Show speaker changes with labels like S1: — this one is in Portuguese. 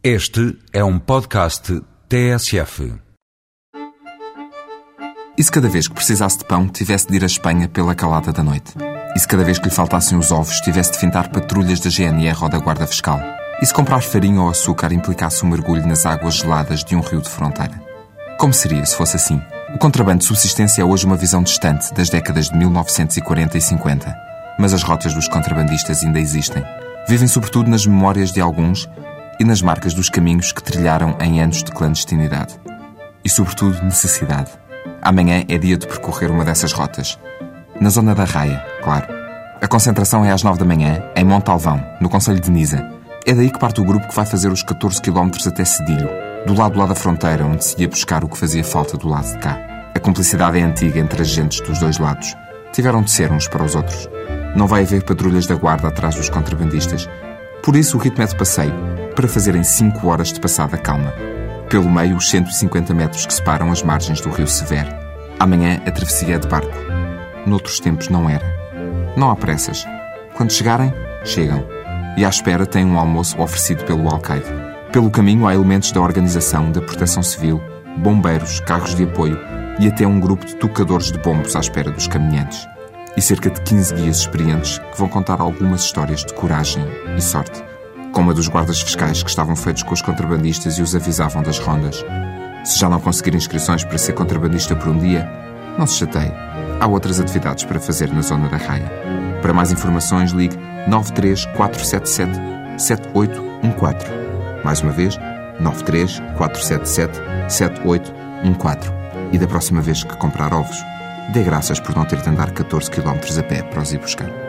S1: Este é um podcast TSF.
S2: E se cada vez que precisasse de pão tivesse de ir à Espanha pela calada da noite? E se cada vez que lhe faltassem os ovos tivesse de fintar patrulhas da GNR ou da Guarda Fiscal? E se comprar farinha ou açúcar implicasse um mergulho nas águas geladas de um rio de fronteira? Como seria se fosse assim? O contrabando de subsistência é hoje uma visão distante das décadas de 1940 e 50. Mas as rotas dos contrabandistas ainda existem. Vivem sobretudo nas memórias de alguns e nas marcas dos caminhos que trilharam em anos de clandestinidade. E, sobretudo, necessidade. Amanhã é dia de percorrer uma dessas rotas. Na zona da Raia, claro. A concentração é às nove da manhã, em Montalvão, no Conselho de Nisa. É daí que parte o grupo que vai fazer os 14 km até Cedilho, do lado lá da fronteira, onde se ia buscar o que fazia falta do lado de cá. A cumplicidade é antiga entre as gentes dos dois lados. Tiveram de ser uns para os outros. Não vai haver patrulhas da guarda atrás dos contrabandistas. Por isso o ritmo é de passeio, para fazerem 5 horas de passada calma. Pelo meio, os 150 metros que separam as margens do rio Severo. Amanhã, a travessia é de barco. Noutros tempos não era. Não há pressas. Quando chegarem, chegam. E à espera têm um almoço oferecido pelo alcaide. Pelo caminho há elementos da organização, da proteção civil, bombeiros, carros de apoio e até um grupo de tocadores de bombos à espera dos caminhantes. E cerca de 15 guias experientes que vão contar algumas histórias de coragem e sorte como a dos guardas fiscais que estavam feitos com os contrabandistas e os avisavam das rondas. Se já não conseguir inscrições para ser contrabandista por um dia, não se chateie. Há outras atividades para fazer na zona da raia. Para mais informações, ligue 93477 7814. Mais uma vez, 93477 7814. E da próxima vez que comprar ovos, dê graças por não ter de andar 14 km a pé para os ir buscar.